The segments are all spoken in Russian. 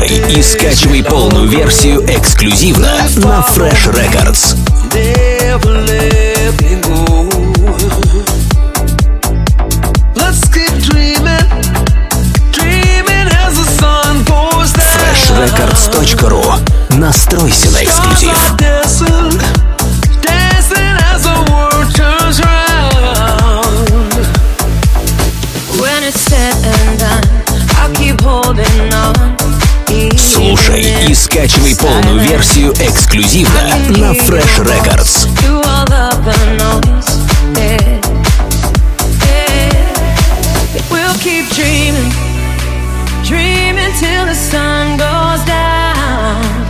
и скачивай полную версию эксклюзивно на Fresh Records. Freshrecords.ru Настройся на эксклюзив. When it's said and done, Слушай и скачивай полную версию эксклюзивно на Fresh Records. Keep dreaming, dreaming till the sun goes down.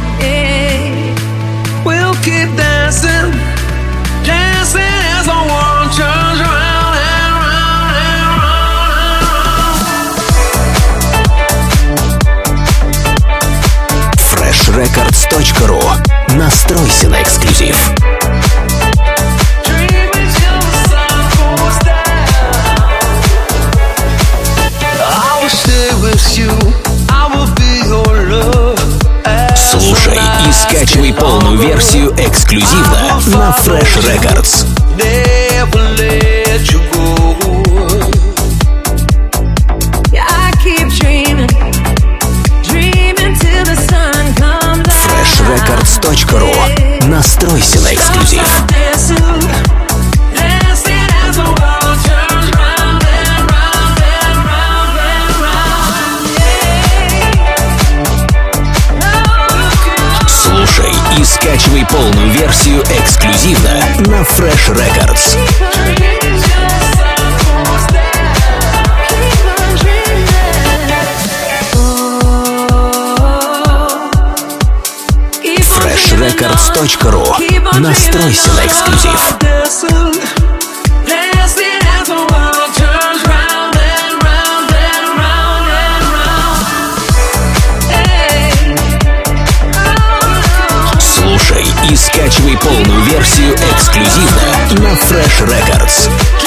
Be your love. As Слушай и скачивай полную версию эксклюзивно на Fresh Records. Round and round. Слушай и скачивай полную версию эксклюзивно на Fresh Records. And round. Hey. Oh, Слушай и скачивай полную версию эксклюзивно на Fresh Records.